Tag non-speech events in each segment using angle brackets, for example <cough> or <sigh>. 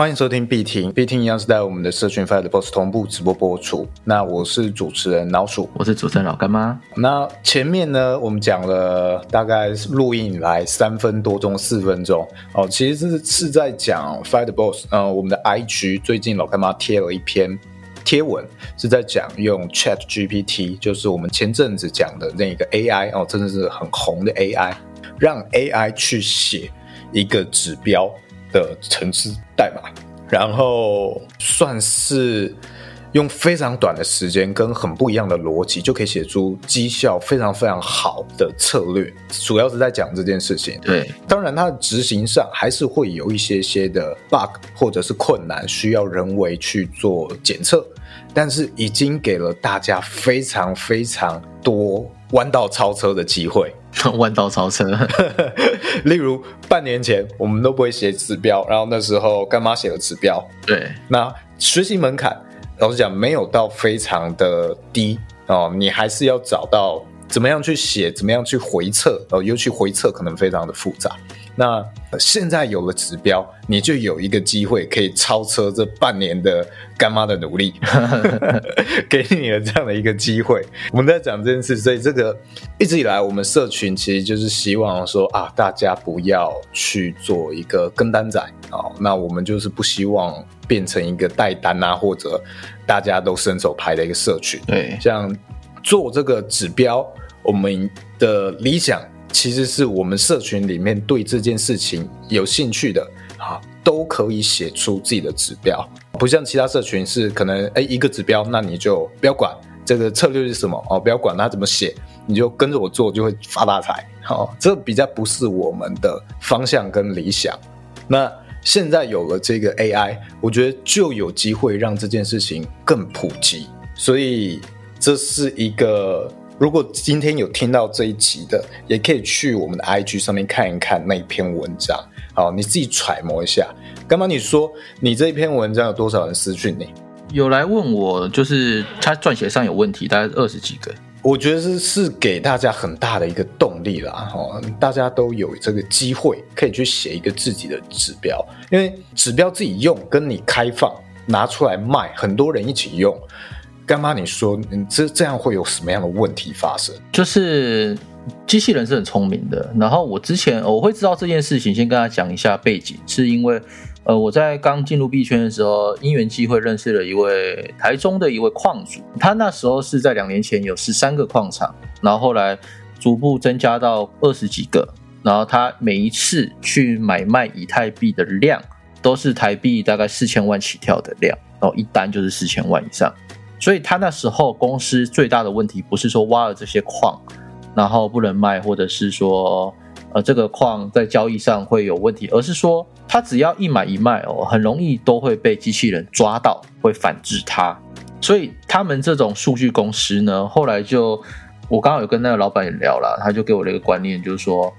欢迎收听必听，必听一样是在我们的社群 Fire 的 Boss 同步直播播出。那我是主持人老鼠，我是主持人老干妈。那前面呢，我们讲了大概录音以来三分多钟、四分钟哦，其实是是在讲 Fire 的 Boss。呃，我们的 IG 最近老干妈贴了一篇贴文，是在讲用 Chat GPT，就是我们前阵子讲的那个 AI 哦，真的是很红的 AI，让 AI 去写一个指标。的程式代码，然后算是用非常短的时间跟很不一样的逻辑，就可以写出绩效非常非常好的策略。主要是在讲这件事情。对，当然它的执行上还是会有一些些的 bug 或者是困难，需要人为去做检测。但是已经给了大家非常非常多弯道超车的机会。<laughs> 弯道超车，<laughs> 例如半年前我们都不会写指标，然后那时候干妈写了指标。对，那学习门槛老实讲没有到非常的低哦，你还是要找到怎么样去写，怎么样去回测哦，尤其回测可能非常的复杂。那现在有了指标，你就有一个机会可以超车这半年的干妈的努力，<laughs> <laughs> 给你了这样的一个机会。我们在讲这件事，所以这个一直以来，我们社群其实就是希望说啊，大家不要去做一个跟单仔啊，那我们就是不希望变成一个带单啊，或者大家都伸手牌的一个社群。对，像做这个指标，我们的理想。其实是我们社群里面对这件事情有兴趣的啊，都可以写出自己的指标，不像其他社群是可能哎一个指标，那你就不要管这个策略是什么哦，不要管它怎么写，你就跟着我做就会发大财。好，这比较不是我们的方向跟理想。那现在有了这个 AI，我觉得就有机会让这件事情更普及，所以这是一个。如果今天有听到这一集的，也可以去我们的 IG 上面看一看那一篇文章，好，你自己揣摩一下。刚刚你说你这一篇文章有多少人私讯你？有来问我，就是他撰写上有问题，大概二十几个。我觉得是是给大家很大的一个动力啦，哈，大家都有这个机会可以去写一个自己的指标，因为指标自己用跟你开放拿出来卖，很多人一起用。干妈，你说你这这样会有什么样的问题发生？就是机器人是很聪明的，然后我之前我会知道这件事情，先跟他讲一下背景，是因为呃我在刚进入币圈的时候，因缘机会认识了一位台中的一位矿主，他那时候是在两年前有十三个矿场，然后后来逐步增加到二十几个，然后他每一次去买卖以太币的量都是台币大概四千万起跳的量，然后一单就是四千万以上。所以他那时候公司最大的问题不是说挖了这些矿，然后不能卖，或者是说呃这个矿在交易上会有问题，而是说他只要一买一卖哦，很容易都会被机器人抓到，会反制他。所以他们这种数据公司呢，后来就我刚刚有跟那个老板也聊了，他就给我了一个观念，就是说。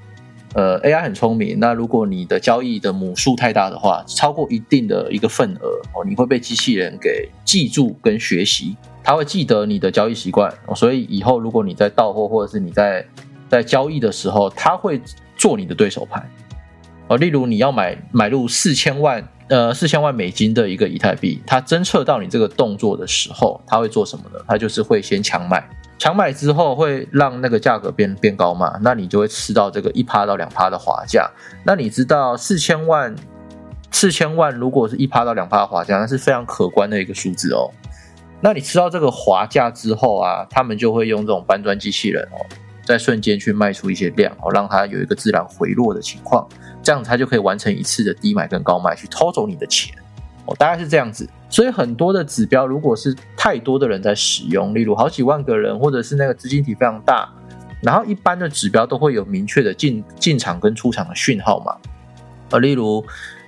呃，AI 很聪明。那如果你的交易的母数太大的话，超过一定的一个份额哦，你会被机器人给记住跟学习，它会记得你的交易习惯。所以以后如果你在到货或者是你在在交易的时候，它会做你的对手盘。哦，例如你要买买入四千万呃四千万美金的一个以太币，它侦测到你这个动作的时候，它会做什么呢？它就是会先强买。强买之后会让那个价格变变高嘛？那你就会吃到这个一趴到两趴的滑价。那你知道四千万，四千万如果是一趴到两趴的滑价，那是非常可观的一个数字哦。那你吃到这个滑价之后啊，他们就会用这种搬砖机器人哦，在瞬间去卖出一些量哦，让它有一个自然回落的情况，这样它就可以完成一次的低买跟高卖，去偷走你的钱。大概是这样子，所以很多的指标，如果是太多的人在使用，例如好几万个人，或者是那个资金体非常大，然后一般的指标都会有明确的进进场跟出场的讯号嘛。呃，例如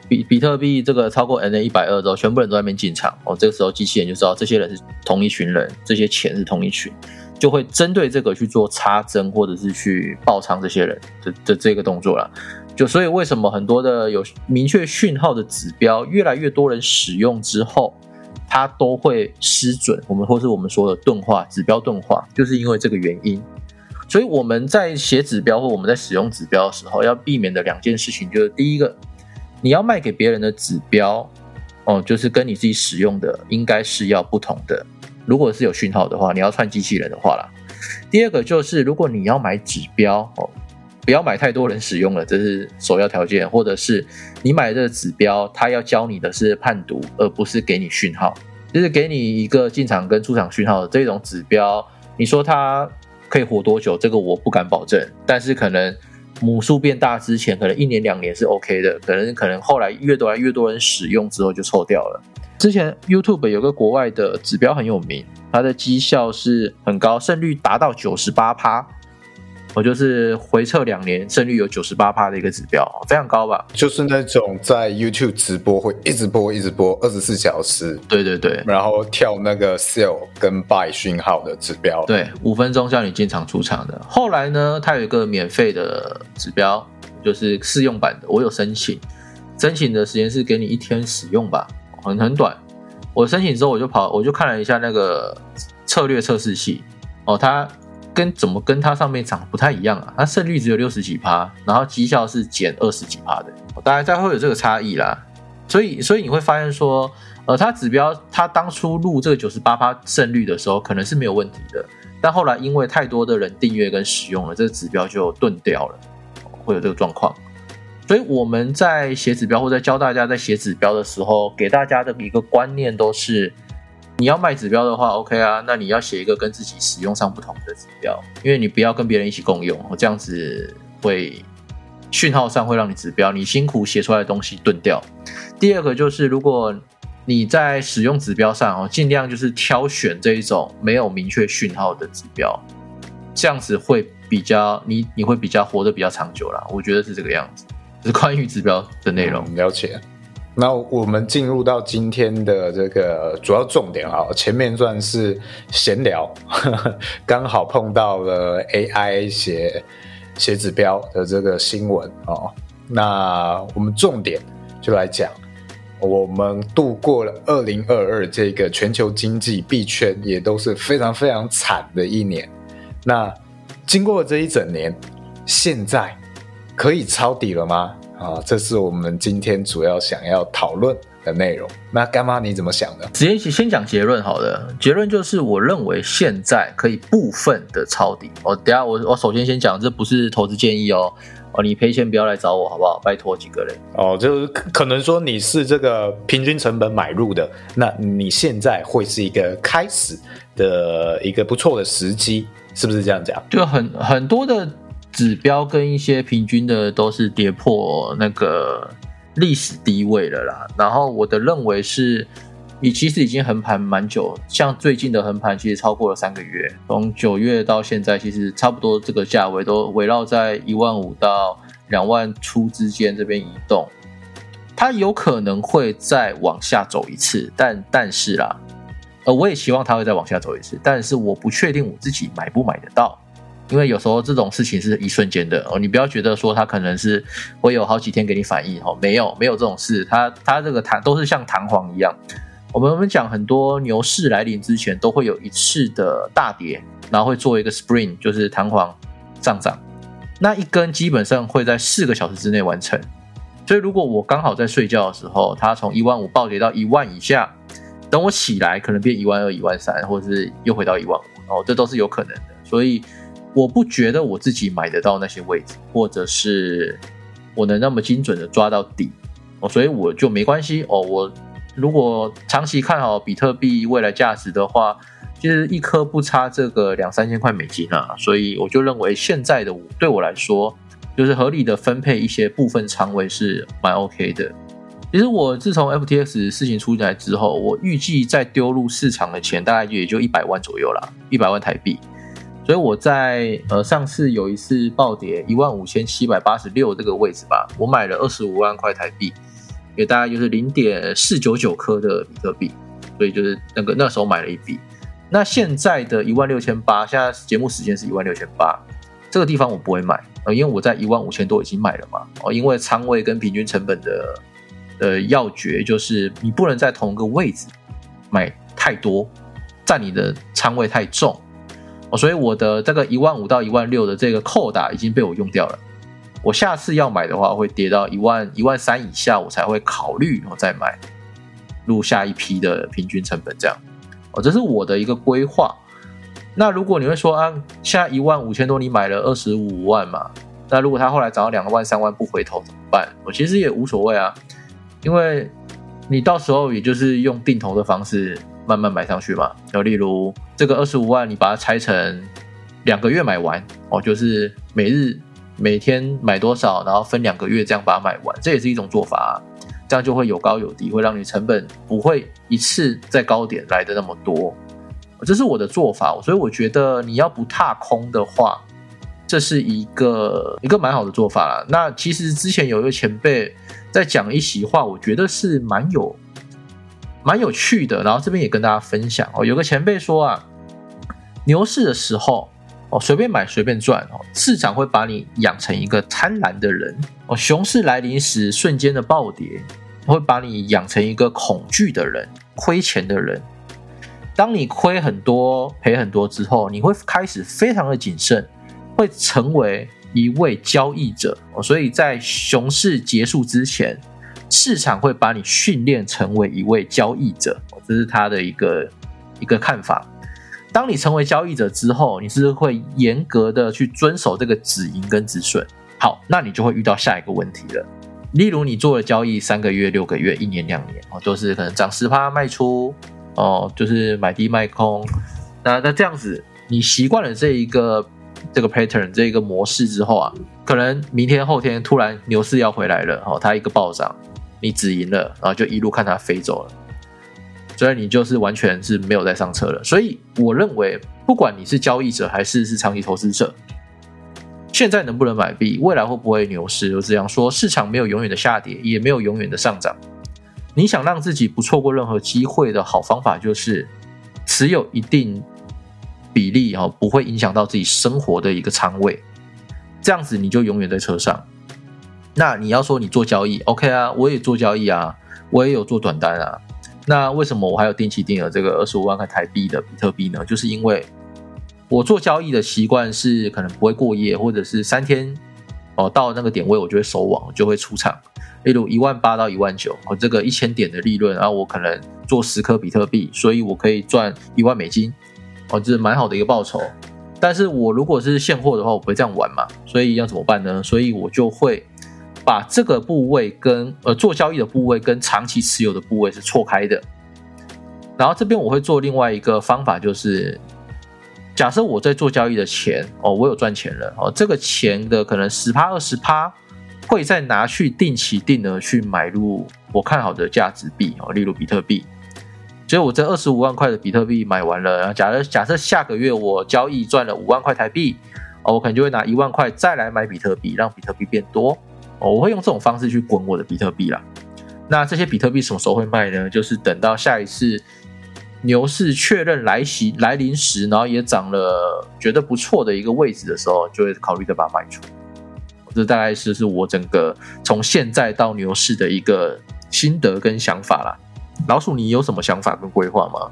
比比特币这个超过 N A 一百二之后，全部人都在那边进场，哦，这个时候机器人就知道这些人是同一群人，这些钱是同一群，就会针对这个去做插针或者是去爆仓这些人的的这个动作了。就所以，为什么很多的有明确讯号的指标，越来越多人使用之后，它都会失准？我们或是我们说的钝化指标钝化，就是因为这个原因。所以我们在写指标或我们在使用指标的时候，要避免的两件事情，就是第一个，你要卖给别人的指标，哦，就是跟你自己使用的应该是要不同的。如果是有讯号的话，你要串机器人的话啦。第二个就是，如果你要买指标哦，不要买太多人使用了，这是首要条件。或者是你买的指标，它要教你的是判读，而不是给你讯号，就是给你一个进场跟出场讯号的这种指标。你说它可以活多久？这个我不敢保证，但是可能母数变大之前，可能一年两年是 OK 的，可能可能后来越多来越多人使用之后就臭掉了。之前 YouTube 有个国外的指标很有名，它的绩效是很高，胜率达到九十八趴。我就是回测两年，胜率有九十八趴的一个指标，非常高吧？就是那种在 YouTube 直播会一直播一直播二十四小时，对对对，然后跳那个 sell 跟 buy 讯号的指标，对，五分钟叫你进场出场的。后来呢，它有一个免费的指标，就是试用版的，我有申请，申请的时间是给你一天使用吧，很很短。我申请之后，我就跑，我就看了一下那个策略测试器，哦，它。跟怎么跟它上面长不太一样啊？它胜率只有六十几趴，然后绩效是减二十几趴的，大概会有这个差异啦。所以，所以你会发现说，呃，它指标它当初录这个九十八趴胜率的时候，可能是没有问题的，但后来因为太多的人订阅跟使用了，这个指标就钝掉了，会有这个状况。所以我们在写指标或者教大家在写指标的时候，给大家的一个观念都是。你要卖指标的话，OK 啊，那你要写一个跟自己使用上不同的指标，因为你不要跟别人一起共用，这样子会讯号上会让你指标你辛苦写出来的东西钝掉。第二个就是，如果你在使用指标上哦，尽量就是挑选这一种没有明确讯号的指标，这样子会比较你你会比较活得比较长久啦。我觉得是这个样子，是关于指标的内容了解。那我们进入到今天的这个主要重点啊，前面算是闲聊，<laughs> 刚好碰到了 AI 写写指标的这个新闻哦。那我们重点就来讲，我们度过了二零二二这个全球经济币圈也都是非常非常惨的一年。那经过这一整年，现在可以抄底了吗？啊，这是我们今天主要想要讨论的内容。那干妈你怎么想的？直接先讲结论好了。结论就是，我认为现在可以部分的抄底。我等下我我首先先讲，这不是投资建议哦。哦，你赔钱不要来找我好不好？拜托几个人。哦，就是可能说你是这个平均成本买入的，那你现在会是一个开始的一个不错的时机，是不是这样讲？就很很多的。指标跟一些平均的都是跌破那个历史低位了啦。然后我的认为是，你其实已经横盘蛮久，像最近的横盘其实超过了三个月，从九月到现在，其实差不多这个价位都围绕在一万五到两万出之间这边移动。它有可能会再往下走一次，但但是啦，呃，我也希望它会再往下走一次，但是我不确定我自己买不买得到。因为有时候这种事情是一瞬间的哦，你不要觉得说它可能是会有好几天给你反应哦，没有没有这种事，它它这个弹都是像弹簧一样。我们我们讲很多牛市来临之前都会有一次的大跌，然后会做一个 spring，就是弹簧上涨，那一根基本上会在四个小时之内完成。所以如果我刚好在睡觉的时候，它从一万五暴跌到一万以下，等我起来可能变一万二、一万三，或者是又回到一万五哦，这都是有可能的。所以。我不觉得我自己买得到那些位置，或者是我能那么精准的抓到底哦，所以我就没关系哦。我如果长期看好比特币未来价值的话，其实一颗不差这个两三千块美金啊，所以我就认为现在的我对我来说，就是合理的分配一些部分仓位是蛮 OK 的。其实我自从 FTX 事情出来之后，我预计再丢入市场的钱大概也就一百万左右啦，一百万台币。所以我在呃上次有一次暴跌一万五千七百八十六这个位置吧，我买了二十五万块台币，也大概就是零点四九九颗的比特币，所以就是那个那时候买了一笔。那现在的一万六千八，现在节目时间是一万六千八，这个地方我不会买，呃，因为我在一万五千多已经买了嘛，哦，因为仓位跟平均成本的呃要诀就是你不能在同一个位置买太多，占你的仓位太重。所以我的这个一万五到一万六的这个扣打已经被我用掉了。我下次要买的话，会跌到一万一万三以下，我才会考虑然后再买。入下一批的平均成本这样。哦，这是我的一个规划。那如果你会说啊，现在一万五千多，你买了二十五万嘛？那如果它后来涨到两万、三万不回头怎么办？我其实也无所谓啊，因为你到时候也就是用定投的方式慢慢买上去嘛。就例如这个二十五万，你把它拆成两个月买完哦，就是每日每天买多少，然后分两个月这样把它买完，这也是一种做法。啊这样就会有高有低，会让你成本不会一次在高点来的那么多。这是我的做法，所以我觉得你要不踏空的话，这是一个一个蛮好的做法啦。那其实之前有一个前辈在讲一席话，我觉得是蛮有蛮有趣的。然后这边也跟大家分享哦，有个前辈说啊，牛市的时候哦，随便买随便赚哦，市场会把你养成一个贪婪的人哦，熊市来临时瞬间的暴跌会把你养成一个恐惧的人，亏钱的人。当你亏很多、赔很多之后，你会开始非常的谨慎，会成为一位交易者。所以在熊市结束之前，市场会把你训练成为一位交易者。这是他的一个一个看法。当你成为交易者之后，你是会严格的去遵守这个止盈跟止损。好，那你就会遇到下一个问题了。例如你做了交易三个月、六个月、一年、两年，哦，都是可能涨十趴卖出。哦，就是买低卖空，那那这样子，你习惯了这一个这个 pattern 这一个模式之后啊，可能明天后天突然牛市要回来了，哦，它一个暴涨，你止盈了，然后就一路看它飞走了，所以你就是完全是没有再上车了。所以我认为，不管你是交易者还是是长期投资者，现在能不能买币，未来会不会牛市，就这样说，市场没有永远的下跌，也没有永远的上涨。你想让自己不错过任何机会的好方法，就是持有一定比例哈，不会影响到自己生活的一个仓位，这样子你就永远在车上。那你要说你做交易，OK 啊，我也做交易啊，我也有做短单啊。那为什么我还有定期定额这个二十五万块台币的比特币呢？就是因为我做交易的习惯是可能不会过夜，或者是三天哦到那个点位我就会收网，就会出场。例如一万八到一万九，哦，这个一千点的利润，然后我可能做十颗比特币，所以我可以赚一万美金，哦，这是蛮好的一个报酬。但是我如果是现货的话，我不会这样玩嘛，所以要怎么办呢？所以我就会把这个部位跟呃做交易的部位跟长期持有的部位是错开的。然后这边我会做另外一个方法，就是假设我在做交易的钱，哦，我有赚钱了，哦，这个钱的可能十趴二十趴。会再拿去定期定额去买入我看好的价值币哦，例如比特币。所以我这二十五万块的比特币买完了，然后假设假设下个月我交易赚了五万块台币，哦，我可能就会拿一万块再来买比特币，让比特币变多。我会用这种方式去滚我的比特币啦。那这些比特币什么时候会卖呢？就是等到下一次牛市确认来袭来临时，然后也涨了觉得不错的一个位置的时候，就会考虑再把它卖出。这大概是是我整个从现在到牛市的一个心得跟想法啦。老鼠，你有什么想法跟规划吗？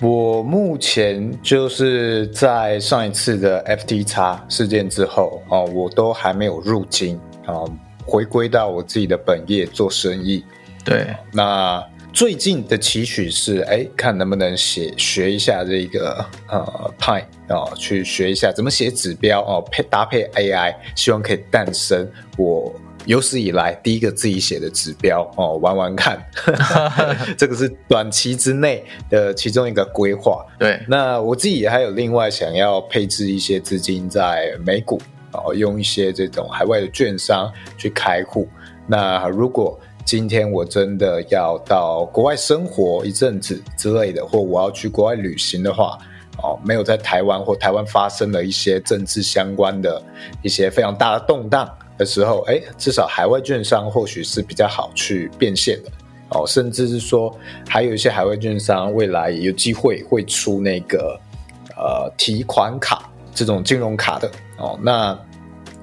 我目前就是在上一次的 FTX 事件之后哦，我都还没有入金啊，回归到我自己的本业做生意。对，那。最近的期许是，哎，看能不能写学一下这个呃派哦，去学一下怎么写指标哦，配搭配 AI，希望可以诞生我有史以来第一个自己写的指标哦，玩玩看。<laughs> 这个是短期之内的其中一个规划。对，那我自己还有另外想要配置一些资金在美股哦，用一些这种海外的券商去开户。那如果今天我真的要到国外生活一阵子之类的，或我要去国外旅行的话，哦，没有在台湾或台湾发生了一些政治相关的一些非常大的动荡的时候，哎，至少海外券商或许是比较好去变现的，哦，甚至是说还有一些海外券商未来有机会会出那个呃提款卡这种金融卡的，哦，那。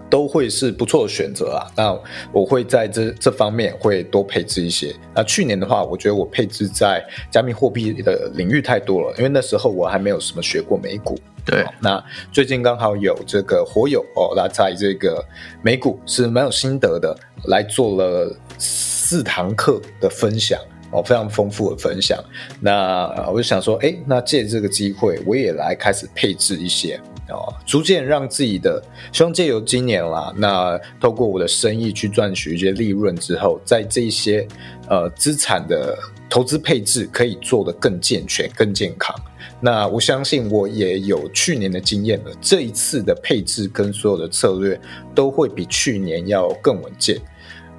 都会是不错的选择啊。那我会在这这方面会多配置一些。那去年的话，我觉得我配置在加密货币的领域太多了，因为那时候我还没有什么学过美股。对，那最近刚好有这个火友哦，那在这个美股是蛮有心得的，来做了四堂课的分享哦，非常丰富的分享。那我就想说，哎，那借这个机会，我也来开始配置一些哦，逐渐让自己的，希望借由今年啦，那透过我的生意去赚取一些利润之后，在这些呃资产的投资配置可以做得更健全、更健康。那我相信我也有去年的经验了，这一次的配置跟所有的策略都会比去年要更稳健。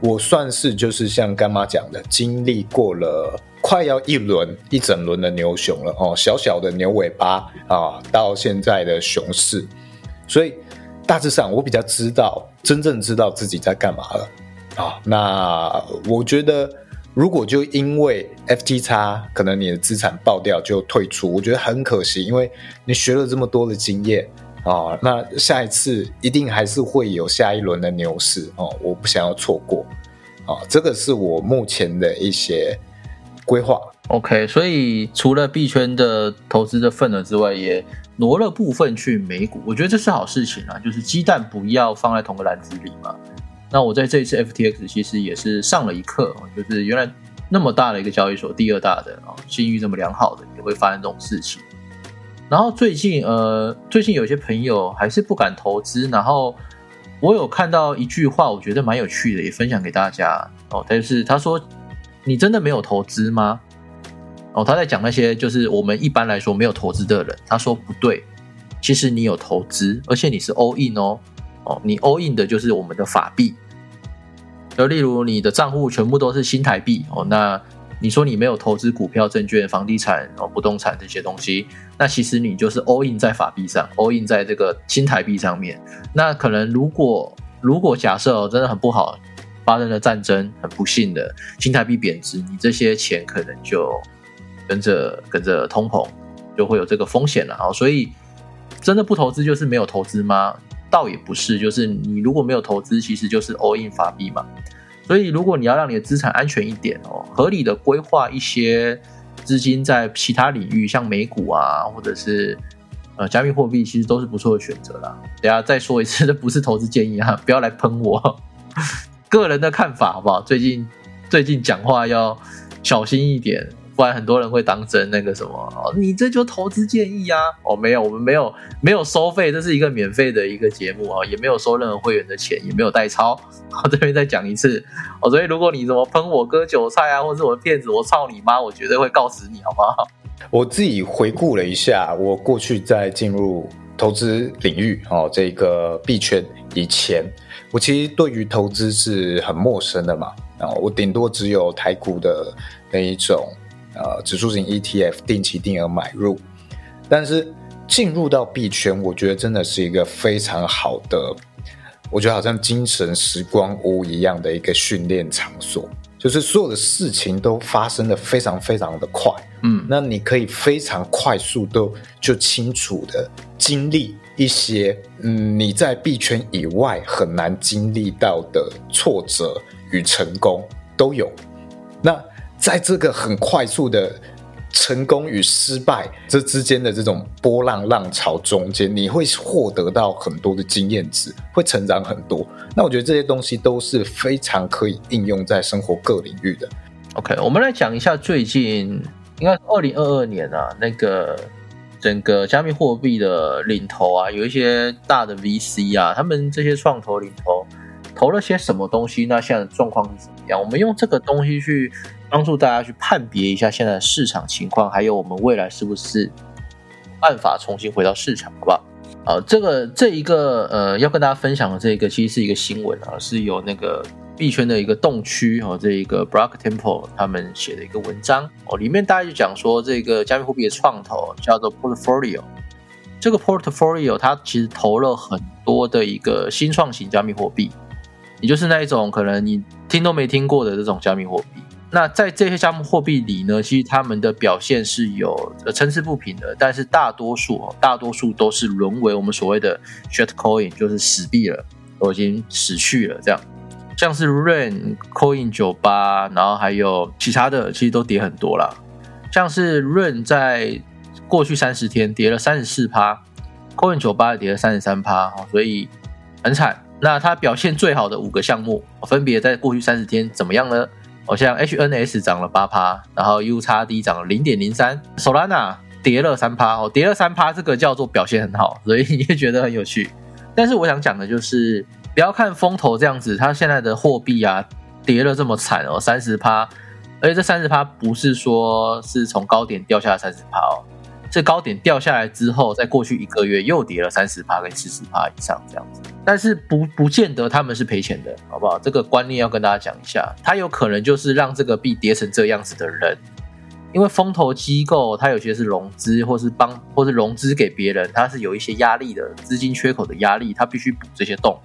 我算是就是像干妈讲的，经历过了快要一轮一整轮的牛熊了哦，小小的牛尾巴啊，到现在的熊市，所以大致上我比较知道，真正知道自己在干嘛了啊。那我觉得。如果就因为 FT 差，可能你的资产爆掉就退出，我觉得很可惜，因为你学了这么多的经验啊，那下一次一定还是会有下一轮的牛市哦，我不想要错过哦，这个是我目前的一些规划。OK，所以除了币圈的投资的份额之外，也挪了部分去美股，我觉得这是好事情啊，就是鸡蛋不要放在同个篮子里嘛。那我在这一次 FTX 其实也是上了一课，就是原来那么大的一个交易所，第二大的啊，信誉这么良好的也会发生这种事情。然后最近呃，最近有些朋友还是不敢投资，然后我有看到一句话，我觉得蛮有趣的，也分享给大家哦。但是他说：“你真的没有投资吗？”哦，他在讲那些就是我们一般来说没有投资的人。他说不对，其实你有投资，而且你是 all in 哦。哦，你 all in 的就是我们的法币，就例如你的账户全部都是新台币哦，那你说你没有投资股票、证券、房地产、哦不动产这些东西，那其实你就是 all in 在法币上，all in 在这个新台币上面。那可能如果如果假设哦真的很不好，发生了战争，很不幸的新台币贬值，你这些钱可能就跟着跟着通膨，就会有这个风险了哦。所以真的不投资就是没有投资吗？倒也不是，就是你如果没有投资，其实就是 all in 法币嘛。所以如果你要让你的资产安全一点哦，合理的规划一些资金在其他领域，像美股啊，或者是呃加密货币，其实都是不错的选择啦。等下再说一次，这不是投资建议哈，<laughs> 不要来喷我，<laughs> 个人的看法好不好？最近最近讲话要小心一点。不然很多人会当真那个什么哦，你这就投资建议啊？哦，没有，我们没有没有收费，这是一个免费的一个节目啊，也没有收任何会员的钱，也没有代抄。<laughs> 我这边再讲一次哦，所以如果你怎么喷我割韭菜啊，或者我骗子，我操你妈，我绝对会告死你，好不好？我自己回顾了一下，我过去在进入投资领域哦，这个币圈以前，我其实对于投资是很陌生的嘛，然后我顶多只有台股的那一种。呃，指数型 ETF 定期定额买入，但是进入到币圈，我觉得真的是一个非常好的，我觉得好像精神时光屋一样的一个训练场所，就是所有的事情都发生的非常非常的快，嗯，那你可以非常快速都就清楚的经历一些，嗯，你在币圈以外很难经历到的挫折与成功都有，那。在这个很快速的成功与失败这之间的这种波浪浪潮中间，你会获得到很多的经验值，会成长很多。那我觉得这些东西都是非常可以应用在生活各领域的。OK，我们来讲一下最近，应该二零二二年啊，那个整个加密货币的领头啊，有一些大的 VC 啊，他们这些创投领头投了些什么东西？那现在的状况是怎么样？我们用这个东西去。帮助大家去判别一下现在的市场情况，还有我们未来是不是办法重新回到市场，好不好？啊，这个这一个呃，要跟大家分享的这个，其实是一个新闻啊，是有那个币圈的一个洞区哦，这一个 Block Temple 他们写的一个文章哦，里面大家就讲说，这个加密货币的创投叫做 Portfolio，这个 Portfolio 它其实投了很多的一个新创型加密货币，也就是那一种可能你听都没听过的这种加密货币。那在这些加密货币里呢，其实他们的表现是有呃参差不平的，但是大多数大多数都是沦为我们所谓的 shit coin，就是死币了，都已经死去了。这样，像是 Rain Coin 九八，然后还有其他的，其实都跌很多啦。像是 Rain 在过去三十天跌了三十四趴，Coin 九八跌了三十三趴，所以很惨。那它表现最好的五个项目，分别在过去三十天怎么样呢？好，像 HNS 涨了八趴，然后 UXD 涨了零点零三，Solana 跌了三趴，哦，跌了三趴，这个叫做表现很好，所以 <laughs> 你也觉得很有趣。但是我想讲的就是，不要看风投这样子，它现在的货币啊跌了这么惨哦，三十趴，而且这三十趴不是说是从高点掉下来三十趴哦。这高点掉下来之后，在过去一个月又跌了三十趴跟四十趴以上这样子，但是不不见得他们是赔钱的，好不好？这个观念要跟大家讲一下，他有可能就是让这个币跌成这样子的人，因为风投机构它有些是融资或是帮或是融资给别人，它是有一些压力的资金缺口的压力，它必须补这些洞，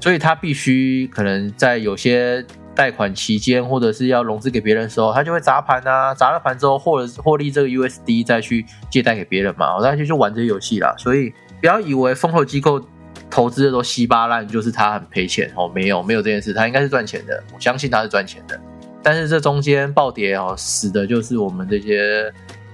所以它必须可能在有些。贷款期间，或者是要融资给别人的时候，他就会砸盘啊，砸了盘之后，获了获利这个 USD 再去借贷给别人嘛，大家就玩这些游戏啦。所以不要以为风投机构投资的都稀巴烂，就是他很赔钱哦，没有没有这件事，他应该是赚钱的，我相信他是赚钱的。但是这中间暴跌哦，死的就是我们这些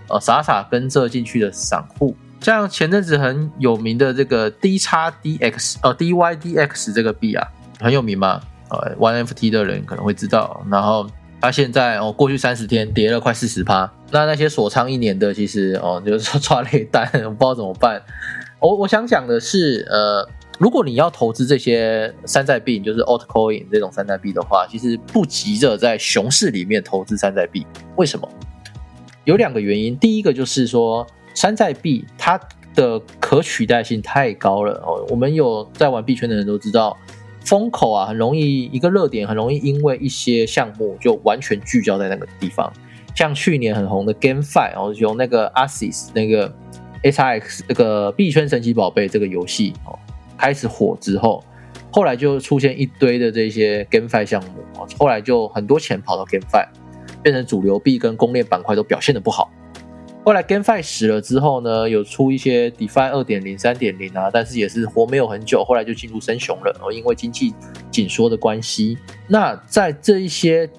呃傻傻跟着进去的散户，像前阵子很有名的这个 D 叉 DX 呃 DYDX 这个币啊，很有名吗？呃，One FT 的人可能会知道，然后他现在哦，过去三十天跌了快四十趴。那那些锁仓一年的，其实哦，<laughs> 就是说抓雷单，<laughs> 我不知道怎么办。我我想讲的是，呃，如果你要投资这些山寨币，就是 Altcoin 这种山寨币的话，其实不急着在熊市里面投资山寨币。为什么？有两个原因。第一个就是说，山寨币它的可取代性太高了哦。我们有在玩币圈的人都知道。风口啊，很容易一个热点，很容易因为一些项目就完全聚焦在那个地方。像去年很红的 GameFi，然后用那个 Asis 那个 SRX 那个币圈神奇宝贝这个游戏哦，开始火之后，后来就出现一堆的这些 GameFi 项目哦，后来就很多钱跑到 GameFi，变成主流币跟公链板块都表现的不好。后来 GameFi 死了之后呢，有出一些 DeFi 二点零、三点零啊，但是也是活没有很久，后来就进入深熊了。哦，因为经济紧缩的关系。那在这一些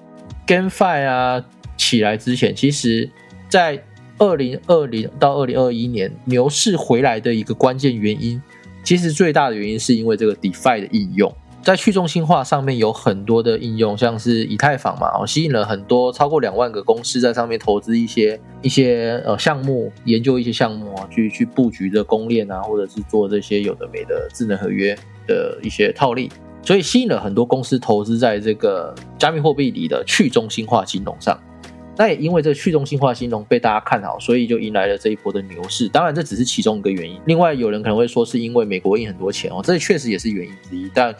GameFi 啊起来之前，其实，在二零二零到二零二一年牛市回来的一个关键原因，其实最大的原因是因为这个 DeFi 的应用。在去中心化上面有很多的应用，像是以太坊嘛，哦，吸引了很多超过两万个公司在上面投资一些一些呃项目，研究一些项目啊，去去布局的公链啊，或者是做这些有的没的智能合约的一些套利，所以吸引了很多公司投资在这个加密货币里的去中心化金融上。那也因为这去中心化金融被大家看好，所以就迎来了这一波的牛市。当然这只是其中一个原因，另外有人可能会说是因为美国印很多钱哦，这确实也是原因之一，但。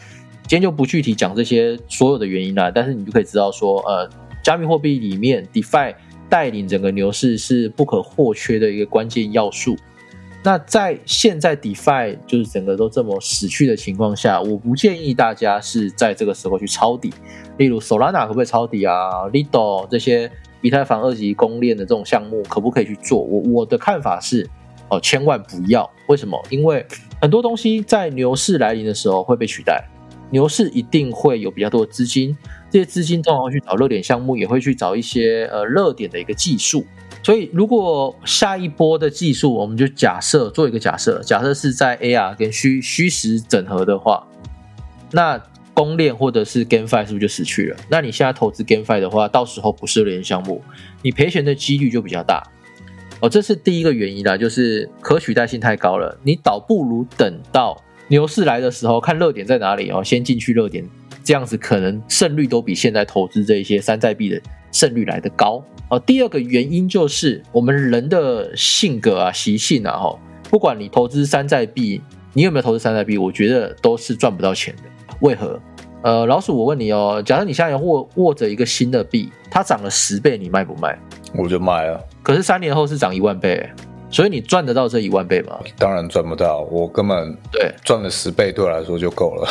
今天就不具体讲这些所有的原因了，但是你就可以知道说，呃，加密货币里面 DeFi 带领整个牛市是不可或缺的一个关键要素。那在现在 DeFi 就是整个都这么死去的情况下，我不建议大家是在这个时候去抄底。例如 Solana 可不可以抄底啊？Lido 这些以太坊二级公链的这种项目可不可以去做？我我的看法是，哦，千万不要。为什么？因为很多东西在牛市来临的时候会被取代。牛市一定会有比较多的资金，这些资金通常会去找热点项目，也会去找一些呃热点的一个技术。所以，如果下一波的技术，我们就假设做一个假设，假设是在 AR 跟虚虚实整合的话，那公链或者是 GameFi 是不是就死去了？那你现在投资 GameFi 的话，到时候不是热点项目，你赔钱的几率就比较大。哦，这是第一个原因啦，就是可取代性太高了，你倒不如等到。牛市来的时候，看热点在哪里哦，先进去热点，这样子可能胜率都比现在投资这一些山寨币的胜率来的高哦。第二个原因就是我们人的性格啊、习性啊，哈，不管你投资山寨币，你有没有投资山寨币，我觉得都是赚不到钱的。为何？呃，老鼠，我问你哦，假设你现在握握着一个新的币，它涨了十倍，你卖不卖？我就卖了。可是三年后是涨一万倍。所以你赚得到这一万倍吗？当然赚不到，我根本对赚了十倍对我来说就够了，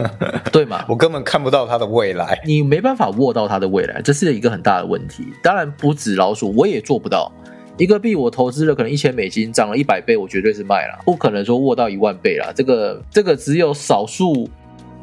<laughs> 对吗？<laughs> 我根本看不到它的未来，你没办法握到它的未来，这是一个很大的问题。当然不止老鼠，我也做不到。一个币我投资了可能一千美金，涨了一百倍，我绝对是卖了，不可能说握到一万倍了。这个这个只有少数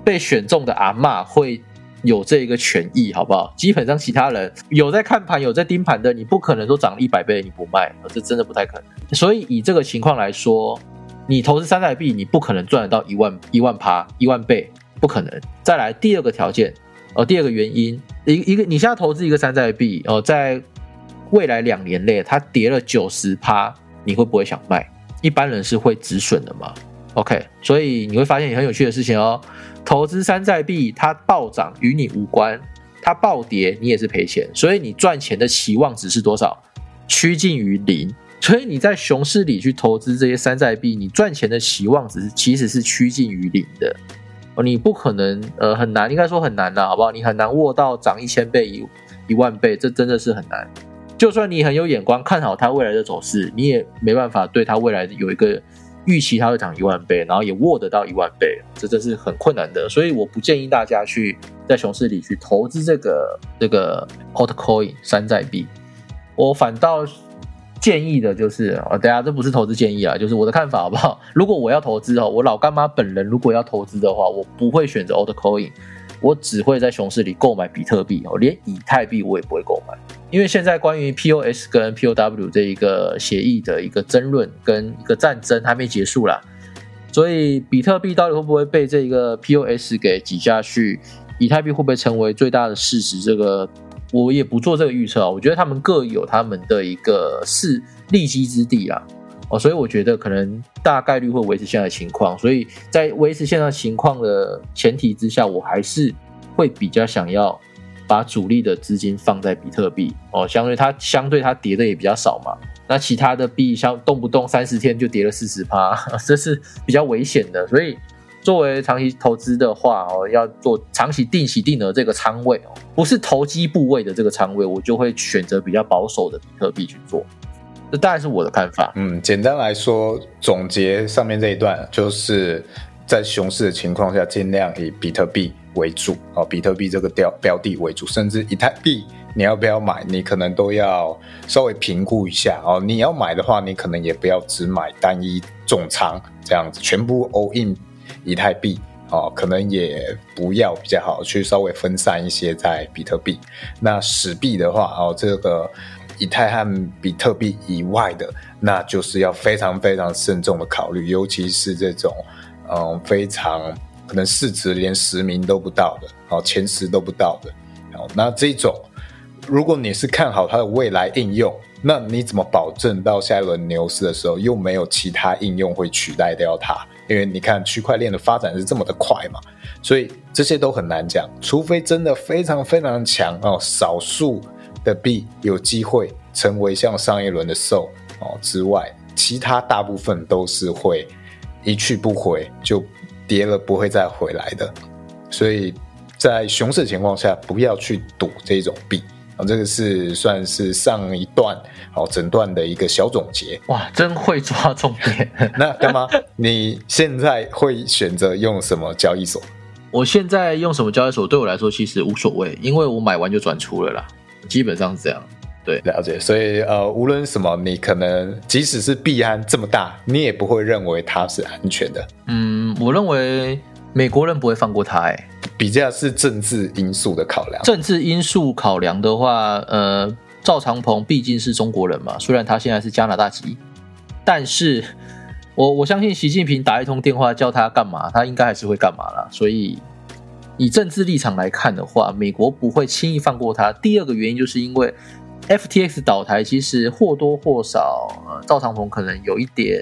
被选中的阿嬷会。有这个权益，好不好？基本上其他人有在看盘、有在盯盘的，你不可能说涨了一百倍你不卖，这真的不太可能。所以以这个情况来说，你投资山寨币，你不可能赚得到一万一万趴一万倍，不可能。再来第二个条件，呃，第二个原因，一一个你现在投资一个山寨币哦，在未来两年内它跌了九十趴，你会不会想卖？一般人是会止损的嘛？OK，所以你会发现很有趣的事情哦，投资山寨币它暴涨与你无关，它暴跌你也是赔钱，所以你赚钱的期望值是多少？趋近于零。所以你在熊市里去投资这些山寨币，你赚钱的期望值其实是趋近于零的。你不可能，呃，很难，应该说很难的，好不好？你很难握到涨一千倍、一一万倍，这真的是很难。就算你很有眼光，看好它未来的走势，你也没办法对它未来有一个预期，它会涨一万倍，然后也握得到一万倍，这真是很困难的。所以我不建议大家去在熊市里去投资这个这个 altcoin 山寨币，我反倒。建议的就是哦，大家这不是投资建议啊，就是我的看法好不好？<laughs> 如果我要投资哦，我老干妈本人如果要投资的话，我不会选择 altcoin，我只会在熊市里购买比特币哦，连以太币我也不会购买，因为现在关于 POS 跟 POW 这一个协议的一个争论跟一个战争还没结束啦，所以比特币到底会不会被这个 POS 给挤下去，以太币会不会成为最大的市值？这个。我也不做这个预测啊，我觉得他们各有他们的一个是利基之地啦，哦，所以我觉得可能大概率会维持现在的情况，所以在维持现在情况的前提之下，我还是会比较想要把主力的资金放在比特币哦，相对它相对它跌的也比较少嘛，那其他的币像动不动三十天就跌了四十趴，<laughs> 这是比较危险的，所以。作为长期投资的话哦，要做长期定期定额这个仓位哦，不是投机部位的这个仓位，我就会选择比较保守的比特币去做。这当然是我的看法。嗯，简单来说，总结上面这一段，就是在熊市的情况下，尽量以比特币为主哦，比特币这个标标的为主，甚至以太币你要不要买，你可能都要稍微评估一下哦。你要买的话，你可能也不要只买单一重仓这样子，全部 all in。以太币哦，可能也不要比较好，去稍微分散一些在比特币。那史币的话哦，这个以太和比特币以外的，那就是要非常非常慎重的考虑，尤其是这种嗯非常可能市值连十名都不到的，哦前十都不到的。好，那这种如果你是看好它的未来应用，那你怎么保证到下一轮牛市的时候又没有其他应用会取代掉它？因为你看区块链的发展是这么的快嘛，所以这些都很难讲，除非真的非常非常强哦，少数的币有机会成为像上一轮的 SO 哦之外，其他大部分都是会一去不回，就跌了不会再回来的。所以在熊市情况下，不要去赌这种币。啊，这个是算是上一段好整段的一个小总结。哇，真会抓重点。<laughs> 那干嘛，你现在会选择用什么交易所？我现在用什么交易所对我来说其实无所谓，因为我买完就转出了啦，基本上是这样。对，了解。所以呃，无论什么，你可能即使是币安这么大，你也不会认为它是安全的。嗯，我认为。美国人不会放过他，哎，比较是政治因素的考量。政治因素考量的话，呃，赵长鹏毕竟是中国人嘛，虽然他现在是加拿大籍，但是我我相信习近平打一通电话叫他干嘛，他应该还是会干嘛啦。所以以政治立场来看的话，美国不会轻易放过他。第二个原因就是因为 FTX 倒台，其实或多或少，赵长鹏可能有一点。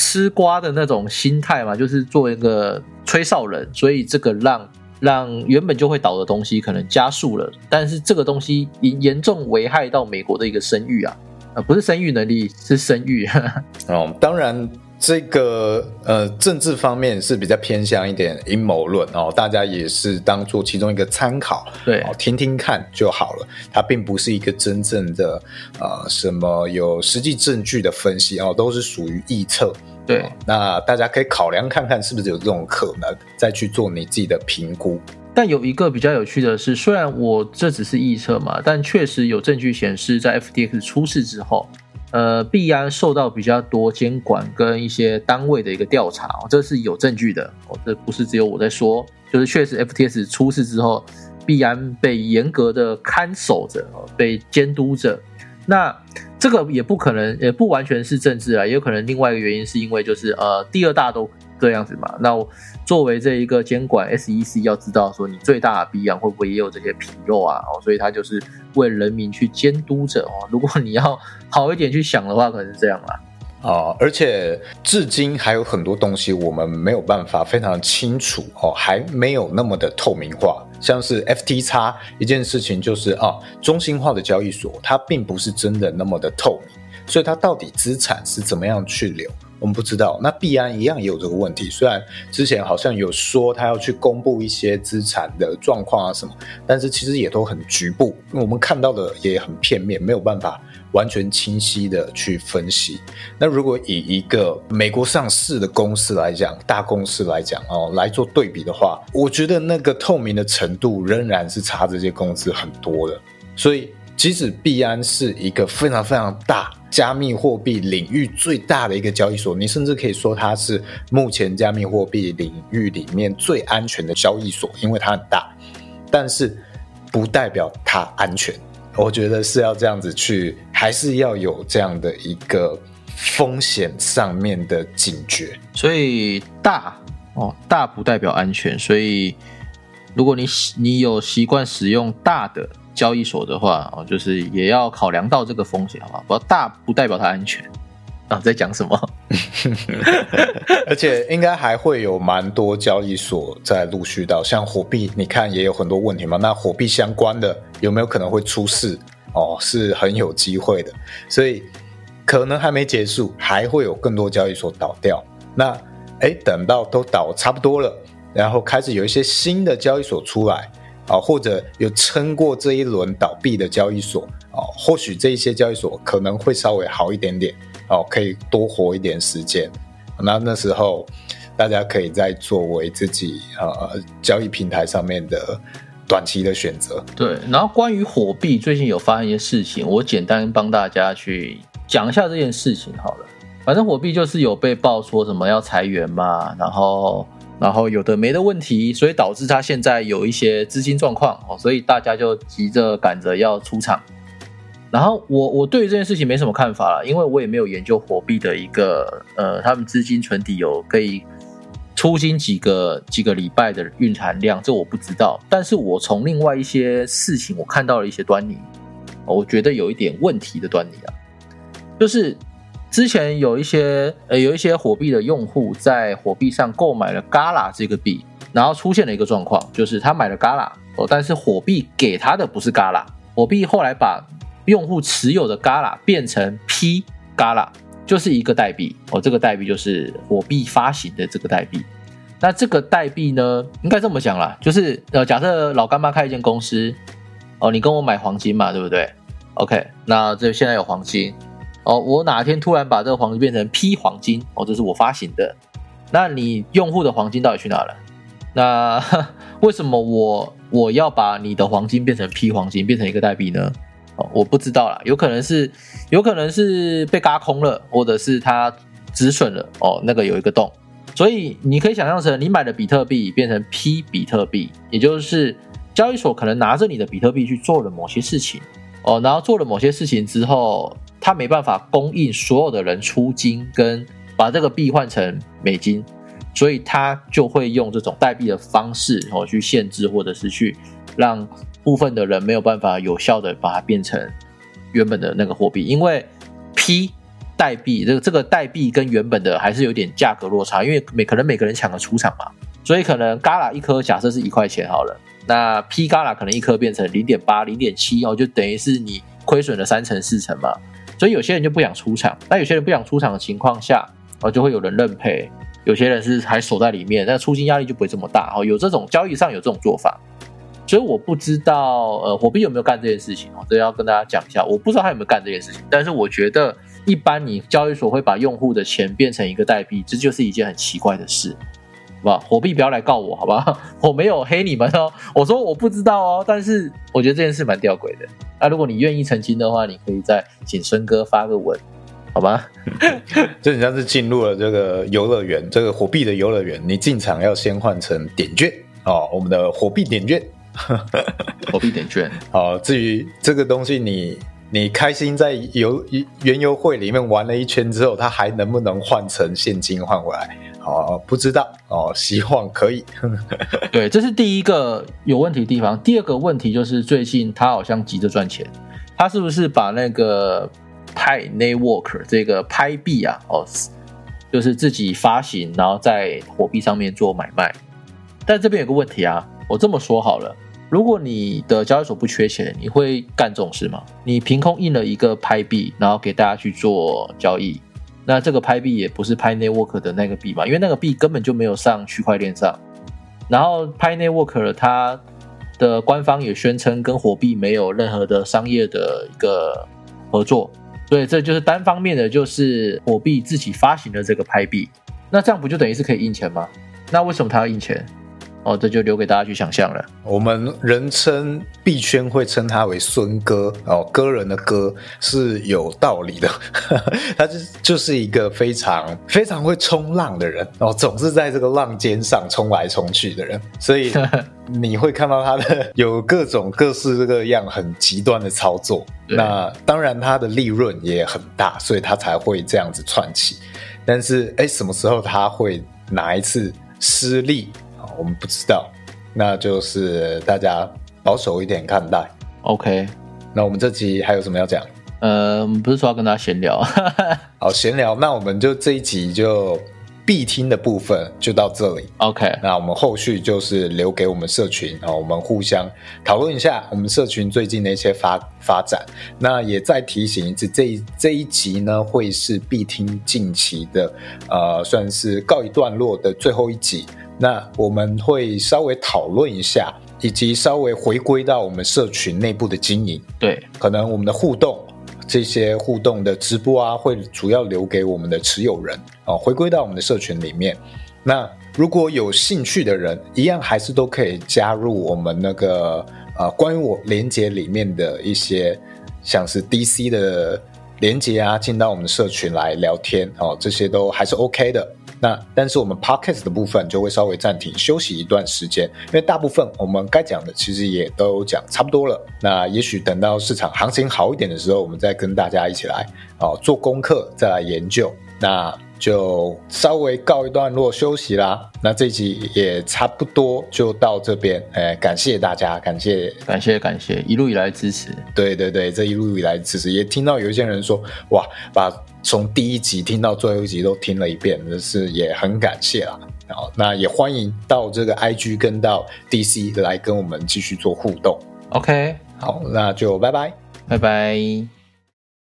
吃瓜的那种心态嘛，就是做一个吹哨人，所以这个让让原本就会倒的东西可能加速了，但是这个东西严严重危害到美国的一个声誉啊，呃，不是生育能力，是声誉。<laughs> 哦，当然。这个呃，政治方面是比较偏向一点阴谋论哦，大家也是当做其中一个参考，对，听听看就好了。它并不是一个真正的呃什么有实际证据的分析哦，都是属于臆测。对，那大家可以考量看看是不是有这种可能，再去做你自己的评估。但有一个比较有趣的是，虽然我这只是臆测嘛，但确实有证据显示，在 FTX 出事之后。呃，必然受到比较多监管跟一些单位的一个调查，这是有证据的哦，这不是只有我在说，就是确实 FTS 出事之后，必然被严格的看守着，被监督着。那这个也不可能，也不完全是政治啊，也有可能另外一个原因是因为就是呃，第二大都这样子嘛。那作为这一个监管 SEC 要知道说你最大的币安会不会也有这些纰漏啊？哦，所以他就是为人民去监督着哦。如果你要好一点去想的话，可能是这样啦。啊，而且至今还有很多东西我们没有办法非常清楚哦，还没有那么的透明化。像是 FTX 一件事情，就是啊，中心化的交易所它并不是真的那么的透明，所以它到底资产是怎么样去流，我们不知道。那币安一样也有这个问题，虽然之前好像有说他要去公布一些资产的状况啊什么，但是其实也都很局部，我们看到的也很片面，没有办法。完全清晰的去分析。那如果以一个美国上市的公司来讲，大公司来讲哦，来做对比的话，我觉得那个透明的程度仍然是差这些公司很多的。所以，即使币安是一个非常非常大加密货币领域最大的一个交易所，你甚至可以说它是目前加密货币领域里面最安全的交易所，因为它很大。但是，不代表它安全。我觉得是要这样子去，还是要有这样的一个风险上面的警觉。所以大哦，大不代表安全。所以如果你你有习惯使用大的交易所的话，哦，就是也要考量到这个风险，好不好？不大不代表它安全。啊，在讲什么？而且应该还会有蛮多交易所在陆续到，像火币，你看也有很多问题嘛。那火币相关的有没有可能会出事？哦，是很有机会的。所以可能还没结束，还会有更多交易所倒掉。那哎，等到都倒差不多了，然后开始有一些新的交易所出来啊，或者有撑过这一轮倒闭的交易所啊，或许这一些交易所可能会稍微好一点点。哦，可以多活一点时间，那那时候大家可以再作为自己呃交易平台上面的短期的选择。对，然后关于火币最近有发生一些事情，我简单帮大家去讲一下这件事情好了。反正火币就是有被爆说什么要裁员嘛，然后然后有的没的问题，所以导致他现在有一些资金状况哦，所以大家就急着赶着要出场。然后我我对于这件事情没什么看法了，因为我也没有研究货币的一个呃，他们资金存底有可以出金几个几个礼拜的蕴含量，这我不知道。但是我从另外一些事情，我看到了一些端倪，我觉得有一点问题的端倪啊，就是之前有一些呃有一些火币的用户在火币上购买了 Gala 这个币，然后出现了一个状况，就是他买了 Gala 哦，但是火币给他的不是 Gala，火币后来把用户持有的 Gala 变成 P Gala，就是一个代币哦。这个代币就是火币发行的这个代币。那这个代币呢，应该这么讲啦，就是呃，假设老干妈开一间公司哦，你跟我买黄金嘛，对不对？OK，那这现在有黄金哦，我哪天突然把这个黄金变成 P 黄金哦，这是我发行的。那你用户的黄金到底去哪了？那 <laughs> 为什么我我要把你的黄金变成 P 黄金，变成一个代币呢？哦我不知道啦，有可能是，有可能是被嘎空了，或者是它止损了哦，那个有一个洞，所以你可以想象成你买的比特币变成 P 比特币，也就是交易所可能拿着你的比特币去做了某些事情哦，然后做了某些事情之后，它没办法供应所有的人出金跟把这个币换成美金，所以它就会用这种代币的方式哦去限制或者是去让。部分的人没有办法有效的把它变成原本的那个货币，因为 P 代币这个这个代币跟原本的还是有点价格落差，因为每可能每个人抢个出场嘛，所以可能 Gala 一颗假设是一块钱好了，那 P Gala 可能一颗变成零点八、零点七哦，就等于是你亏损了三成四成嘛，所以有些人就不想出场，那有些人不想出场的情况下，哦就会有人认赔，有些人是还守在里面，那出金压力就不会这么大哦，有这种交易上有这种做法。所以我不知道，呃，火币有没有干这件事情哦？这要跟大家讲一下，我不知道他有没有干这件事情。但是我觉得，一般你交易所会把用户的钱变成一个代币，这就是一件很奇怪的事，好吧？火币不要来告我，好吧？<laughs> 我没有黑你们哦，我说我不知道哦。但是我觉得这件事蛮吊诡的。那如果你愿意澄清的话，你可以再请孙哥发个文，好吧？<laughs> 这你像是进入了这个游乐园，这个火币的游乐园，你进场要先换成点券哦，我们的火币点券。<laughs> 火币点券，好。至于这个东西，你你开心在游原油会里面玩了一圈之后，它还能不能换成现金换回来？哦，不知道哦，希望可以。<laughs> 对，这是第一个有问题的地方。第二个问题就是最近他好像急着赚钱，他是不是把那个派 Network 这个拍币啊，哦，就是自己发行，然后在货币上面做买卖？但这边有个问题啊，我这么说好了，如果你的交易所不缺钱，你会干这种事吗？你凭空印了一个拍币，然后给大家去做交易？那这个拍币也不是拍 Network 的那个币嘛，因为那个币根本就没有上区块链上。然后拍 Network 它的官方也宣称跟火币没有任何的商业的一个合作，所以这就是单方面的，就是火币自己发行的这个拍币。那这样不就等于是可以印钱吗？那为什么他要印钱？哦，这就留给大家去想象了。我们人称币圈会称他为孙哥哦，哥人的哥是有道理的。<laughs> 他就就是一个非常非常会冲浪的人哦，总是在这个浪尖上冲来冲去的人，所以 <laughs> 你会看到他的有各种各式各样很极端的操作。那当然他的利润也很大，所以他才会这样子串起。但是哎，什么时候他会哪一次失利？我们不知道，那就是大家保守一点看待。OK，那我们这集还有什么要讲？呃，不是说要跟大家闲聊，<laughs> 好闲聊。那我们就这一集就必听的部分就到这里。OK，那我们后续就是留给我们社群啊，我们互相讨论一下我们社群最近的一些发发展。那也再提醒一次，这这一集呢会是必听近期的呃，算是告一段落的最后一集。那我们会稍微讨论一下，以及稍微回归到我们社群内部的经营。对，可能我们的互动，这些互动的直播啊，会主要留给我们的持有人啊，回归到我们的社群里面。那如果有兴趣的人，一样还是都可以加入我们那个呃，关于我连接里面的一些，像是 DC 的连接啊，进到我们的社群来聊天哦，这些都还是 OK 的。那但是我们 podcast 的部分就会稍微暂停休息一段时间，因为大部分我们该讲的其实也都讲差不多了。那也许等到市场行情好一点的时候，我们再跟大家一起来哦做功课，再来研究。那就稍微告一段落休息啦。那这集也差不多就到这边，哎，感谢大家，感谢感谢感谢一路以来支持。对对对，这一路以来支持，也听到有一些人说，哇，把从第一集听到最后一集都听了一遍，这是也很感谢啦。好，那也欢迎到这个 IG 跟到 DC 来跟我们继续做互动。OK，好，那就拜拜，拜拜。